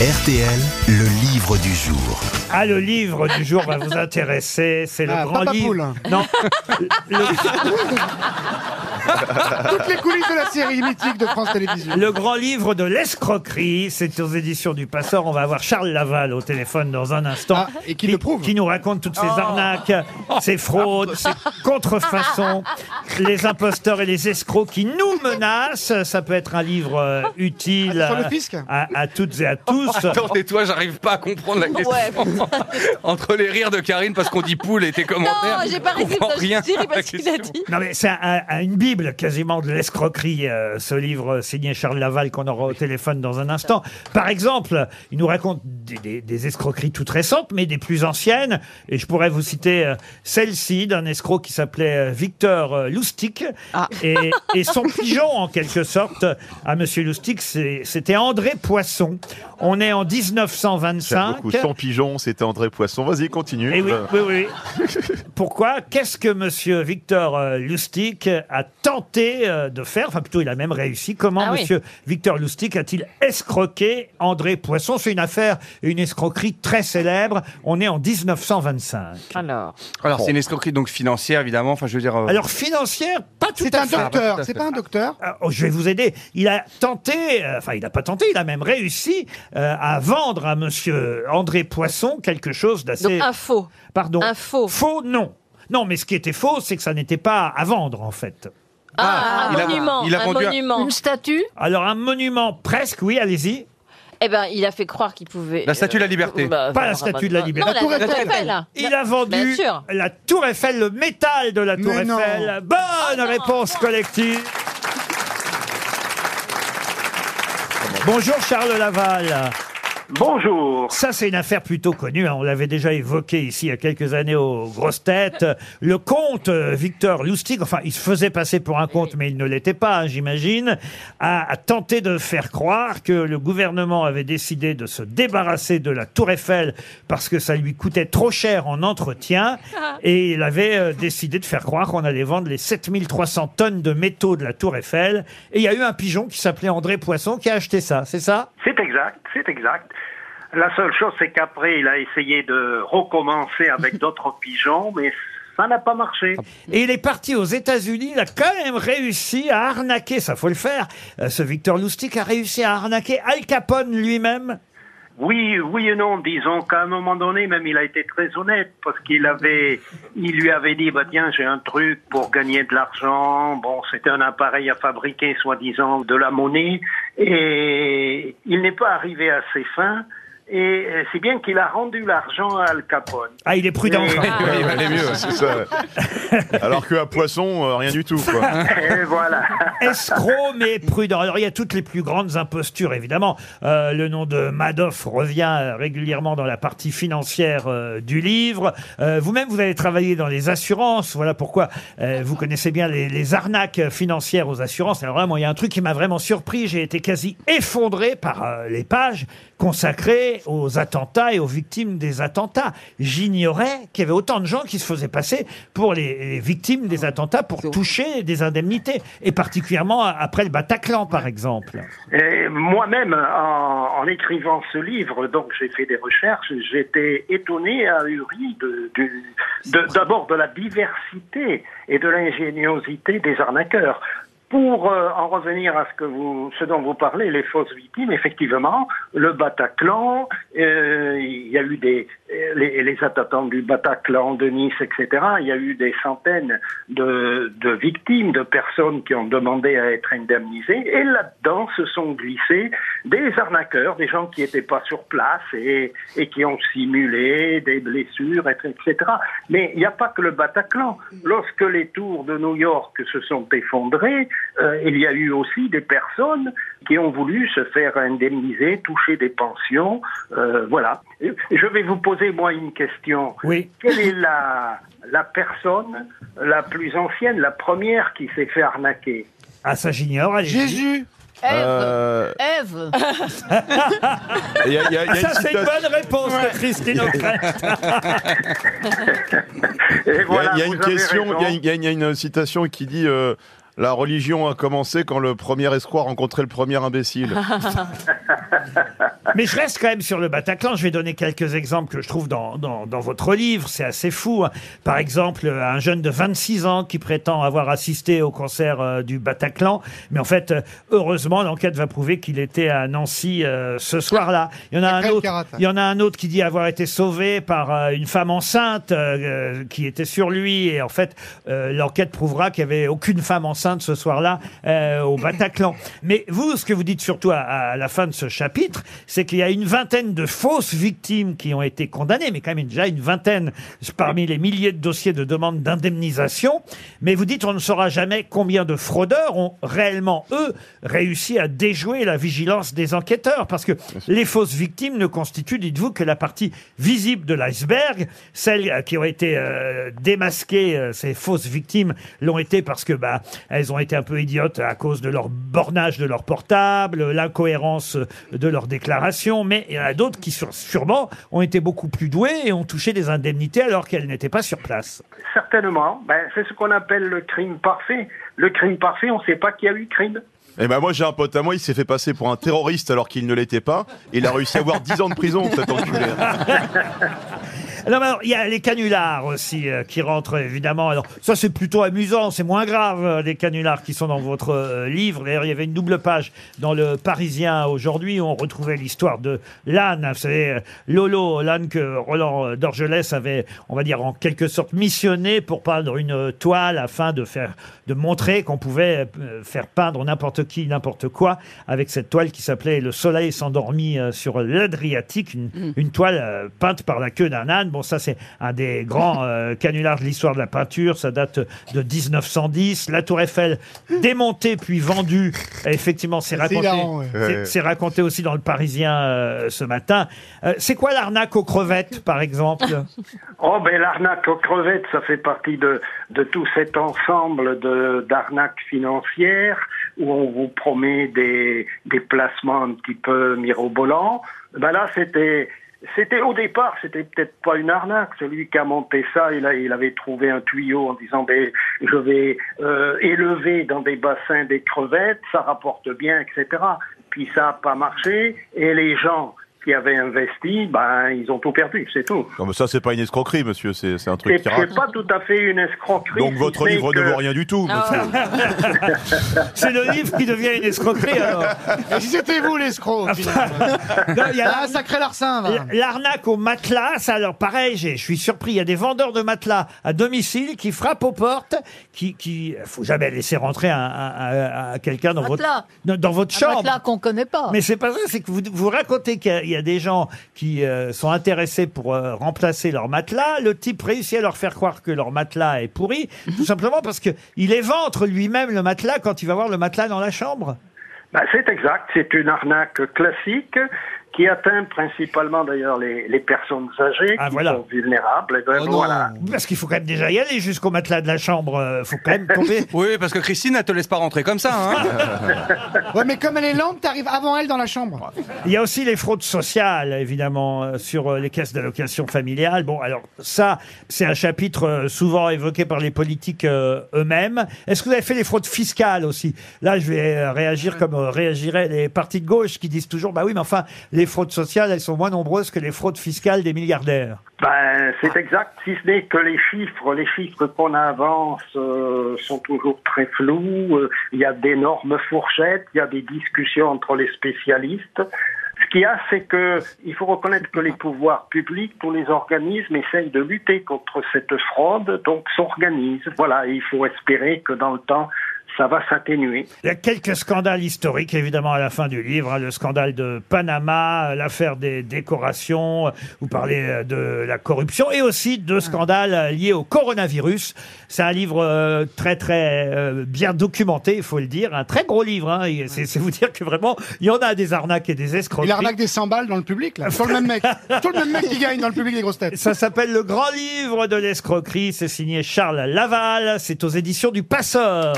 RTL, le livre du jour. Ah, le livre du jour va vous intéresser. C'est le Ah, grand Papa livre. Poule. Non. Le, Toutes les coulisses de la série mythique de France Télévisions. le grand livre de l'escroquerie. C'est aux éditions du Passeur. On va avoir Charles Laval au téléphone dans un instant. Ah, et qui le prouve. Qui nous raconte toutes ces arnaques, ces fraudes, ces contrefaçons, les imposteurs et les escrocs qui nous menacent. Ça peut être un livre euh, utile Ah, sur le à- fisc à, à toutes et à tous. Attends, tais-toi, j'arrive pas à comprendre la question. Entre les rires de Karine parce qu'on dit poule et tes commentaires. Non, j'ai pas je ri, comprends rien. j'ai ri à la parce qu'il a question. dit. Non mais c'est un- un- une bible quasiment de l'escroquerie, euh, ce livre signé Charles Laval qu'on aura au téléphone dans un instant. Par exemple, il nous raconte des, des- des escroqueries toutes récentes, mais des plus anciennes. Et je pourrais vous citer euh, celle-ci d'un escroc qui s'appelait euh, Victor euh, Loustic. Et, et son pigeon, en quelque sorte, à Monsieur Loustic, c'est- c'était André Poisson. On est en J'aime 1925. beaucoup. Son pigeon, c'était André Poisson. Vas-y, continue. Eh oui, Euh, oui, oui. Pourquoi Qu'est-ce que Monsieur Victor euh, Lustig a tenté euh, de faire? Enfin, plutôt, il a même réussi. Comment Ah oui. Monsieur Victor Lustig a-t-il escroqué André Poisson? C'est une affaire, une escroquerie très célèbre. On est en 1925. Alors, Alors, c'est une escroquerie donc financière, évidemment. Enfin, je veux dire. euh, Alors, financière, pas tout C'est à un fait. docteur, à c'est pas un docteur Ah, oh, je vais vous aider. Il a tenté, euh, enfin il n'a pas tenté, il a même réussi euh, à vendre à Monsieur André Poisson quelque chose donc d'assez, un faux. pardon, un faux. Faux, non. Non, mais ce qui était faux, c'est que ça n'était pas à vendre, en fait. Ah, il a- un monument. il a un vendu un- monument. Une statue? Alors, un monument presque, oui, allez-y. Eh ben, il a fait croire qu'il pouvait. La statue de la liberté. Bah, Pas la statue de la bah, liberté. Non, La Tour la Tour Eiffel. Eiffel. Il a vendu sûr. la Tour Eiffel, le métal de la Tour Mais non. Eiffel. Bonne réponse collective. Bonjour Charles Laval. Bonjour. Ça, c'est une affaire plutôt connue. hein. On l'avait déjà évoqué ici il y a quelques années aux grosses têtes. Le comte euh, Victor Lustig, enfin, il se faisait passer pour un comte, mais il ne l'était pas, hein, j'imagine, a, a tenté de faire croire que le gouvernement avait décidé de se débarrasser de la Tour Eiffel parce que ça lui coûtait trop cher en entretien. Et il avait euh, décidé de faire croire qu'on allait vendre les 7300 tonnes de métaux de la Tour Eiffel. Et il y a eu un pigeon qui s'appelait André Poisson qui a acheté ça, c'est ça? C'est exact, c'est exact. La seule chose, c'est qu'après, il a essayé de recommencer avec d'autres pigeons, mais ça n'a pas marché. Et il est parti aux États-Unis. Il a quand même réussi à arnaquer, ça faut le faire. Euh, ce Victor Lustig a réussi à arnaquer Al Capone lui-même. Oui, oui et non. Disons qu'à un moment donné, même, il a été très honnête parce qu'il avait, il lui avait dit, bah tiens, j'ai un truc pour gagner de l'argent. Bon, c'était un appareil à fabriquer, soi-disant, de la monnaie, et il n'est pas arrivé à ses fins. Et euh, c'est bien qu'il a rendu l'argent à Al Capone. Ah, il est prudent. Même. Oui, il valait mieux. c'est ça. Alors qu'à Poisson, euh, rien du tout. Quoi. Et voilà. Escroc mais prudent. Alors il y a toutes les plus grandes impostures évidemment. Euh, le nom de Madoff revient euh, régulièrement dans la partie financière euh, du livre. Euh, Vous-même vous avez travaillé dans les assurances. Voilà pourquoi euh, vous connaissez bien les, les arnaques financières aux assurances. Alors vraiment il y a un truc qui m'a vraiment surpris. J'ai été quasi effondré par euh, les pages consacrées aux attentats et aux victimes des attentats. J'ignorais qu'il y avait autant de gens qui se faisaient passer pour les, les victimes des attentats pour toucher des indemnités, et particulièrement après le Bataclan, par exemple. Et Moi-même, en, en écrivant ce livre, donc j'ai fait des recherches, j'étais étonné, ahuri de- d'abord de la diversité et de l'ingéniosité des arnaqueurs. Pour euh, en revenir à ce que vous, ce dont vous parlez, les fausses victimes, effectivement, le Bataclan, euh, il y a eu des euh, les, les du Bataclan, de Nice, etc. Il y a eu des centaines de, de victimes, de personnes qui ont demandé à être indemnisées, et là-dedans se sont glissés des arnaqueurs, des gens qui n'étaient pas sur place et, et qui ont simulé des blessures, etc. Mais il n'y a pas que le Bataclan. Lorsque les tours de New York se sont effondrées, euh, il y a eu aussi des personnes qui ont voulu se faire indemniser, toucher des pensions. euh, voilà. Je vais vous poser, moi, une question. Oui. Quelle est la, la personne la plus ancienne, la première qui s'est fait arnaquer? Ah, ça j'ignore. Jésus Ève Euh, Ève Il y a, il y a- il y a Ça, une c'est une citation- bonne réponse de Christine O'Krent. Et il y a- voilà, il y a vous une avez question, il y a raison. une- il y a une- il y a une citation qui dit euh, La religion a commencé quand le premier escroc rencontrait le premier imbécile. Mais je reste quand même sur le Bataclan. Je vais donner quelques exemples que je trouve dans, dans, dans votre livre. C'est assez fou. hein. Par exemple, un jeune de 26 ans qui prétend avoir assisté au concert euh, du Bataclan. Mais en fait, euh, heureusement, l'enquête va prouver qu'il était à Nancy euh, ce soir-là. Il y en a un autre. Karat. Il y en a un autre qui dit avoir été sauvé par euh, une femme enceinte euh, qui était sur lui. Et en fait, euh, l'enquête prouvera qu'il n'y avait aucune femme enceinte ce soir-là euh, au Bataclan. Mais vous, ce que vous dites surtout à, à la fin de ce chapitre, c'est qu'il y a une vingtaine de fausses victimes qui ont été condamnées, mais quand même déjà une vingtaine parmi les milliers de dossiers de demande d'indemnisation. Mais vous dites on ne saura jamais combien de fraudeurs ont réellement, eux, réussi à déjouer la vigilance des enquêteurs. Parce que les fausses victimes ne constituent, dites-vous, que la partie visible de l'iceberg. Celles euh, qui ont été euh, démasquées, euh, ces fausses victimes, l'ont été parce que bah, elles ont été un peu idiotes à cause de leur bornage de leur portable, l'incohérence de leurs déclarations. Mais il y en a d'autres qui, sur- sûrement, ont été beaucoup plus douées et ont touché des indemnités alors qu'elles n'étaient pas sur place. Certainement. Ben, c'est ce qu'on appelle le crime parfait. Le crime parfait, on ne sait pas qu'il y a eu crime. Eh ben moi j'ai un pote à moi, il s'est fait passer pour un terroriste alors qu'il ne l'était pas. Il a réussi à avoir 10 ans de prison, cet enculé. Non, mais alors, il y a les canulars aussi euh, qui rentrent évidemment. Alors ça c'est plutôt amusant, c'est moins grave euh, les canulars qui sont dans votre euh, livre. D'ailleurs il y avait une double page dans le Parisien aujourd'hui où on retrouvait l'histoire de l'âne. Vous savez euh, Lolo, l'âne que Roland euh, Dorgelès avait, on va dire en quelque sorte missionné pour peindre une euh, toile afin de faire, de montrer qu'on pouvait euh, faire peindre n'importe qui, n'importe quoi avec cette toile qui s'appelait Le Soleil s'endormit euh, sur l'Adriatique, une, une toile euh, peinte par la queue d'un âne. Bon, ça c'est un des grands euh, canulars de l'histoire de la peinture. Ça date de 1910. La Tour Eiffel démontée puis vendue. Effectivement, c'est C'est raconté. hilarant, ouais. c'est- Ouais. C'est raconté aussi dans le Parisien euh, ce matin. Euh, c'est quoi l'arnaque aux crevettes, par exemple? Oh, ben l'arnaque aux crevettes, ça fait partie de, de tout cet ensemble de d'arnaques financières où on vous promet des, des placements un petit peu mirobolants. Ben là, c'était c'était au départ, c'était peut-être pas une arnaque. Celui qui a monté ça, il, a, il avait trouvé un tuyau en disant ben, je vais euh, élever dans des bassins des crevettes, ça rapporte bien, etc. Puis ça a pas marché et les gens qui avaient investi, ben ils ont tout perdu, c'est tout. Non mais ça c'est pas une escroquerie monsieur, c'est c'est un truc C'est qui c'est pas tout à fait une escroquerie. Donc si votre livre que- ne vaut rien du tout. Monsieur. C'est le livre qui devient une escroquerie alors. Et si c'était vous l'escroc, il y a Ah, sacré larcin, L'arnaque au matelas, ça, alors pareil, je suis surpris. Il y a des vendeurs de matelas à domicile qui frappent aux portes, qui, qui, faut jamais laisser rentrer un, un- un- un- quelqu'un dans votre, Matelas. dans, dans votre Un chambre. matelas qu'on connaît pas. Mais c'est pas ça, c'est que vous, vous racontez qu'il y a- y, a des gens qui euh, sont intéressés pour euh, remplacer leur matelas. Le type réussit à leur faire croire que leur matelas est pourri, tout simplement parce que il éventre lui-même le matelas quand il va voir le matelas dans la chambre. Ben, c'est exact, c'est une arnaque classique qui atteint principalement d'ailleurs les, les personnes âgées Ah, qui voilà. sont vulnérables. Et ben, Oh non. voilà. Parce qu'il faut quand même déjà y aller jusqu'au matelas de la chambre. euh, faut quand même tomber. Oui, parce que Christine, elle te laisse pas rentrer comme ça. Hein Ouais, mais comme elle est lente, t'arrives avant elle dans la chambre. Il y a aussi les fraudes sociales, évidemment, euh, sur euh, les caisses d'allocation familiale. Bon, alors ça, c'est un chapitre euh, souvent évoqué par les politiques euh, eux-mêmes. Est-ce que vous avez fait les fraudes fiscales aussi? Là, je vais euh, réagir comme euh, réagiraient les partis de gauche qui disent toujours, bah oui, mais enfin, les fraudes sociales, elles sont moins nombreuses que les fraudes fiscales des milliardaires. Ben, c'est exact, si ce n'est que les chiffres, les chiffres qu'on avance euh, sont toujours très flous. Euh, Il y a d'énormes fourchettes, il y a des discussions entre les spécialistes. Ce qu'il y a, c'est que il faut reconnaître que les pouvoirs publics, tous les organismes essayent de lutter contre cette fraude, donc s'organisent. Voilà, il faut espérer que dans le temps, ça va s'atténuer. Il y a quelques scandales historiques, évidemment, à la fin du livre. hein. le scandale de Panama, l'affaire des décorations, vous parlez euh, de la corruption et aussi de scandales euh, liés au coronavirus. C'est un livre euh, très, très euh, bien documenté, il faut le dire. Un très gros livre. hein. Et C'est c'est vous dire que vraiment, il y en a des arnaques et des escroqueries. arnaque des 100 balles dans le public, là. Sur le même mec. Sur le même mec qui gagne dans le public des grosses têtes. Ça s'appelle Le Grand Livre de l'escroquerie. C'est signé Charles Laval. C'est aux éditions du Passeur.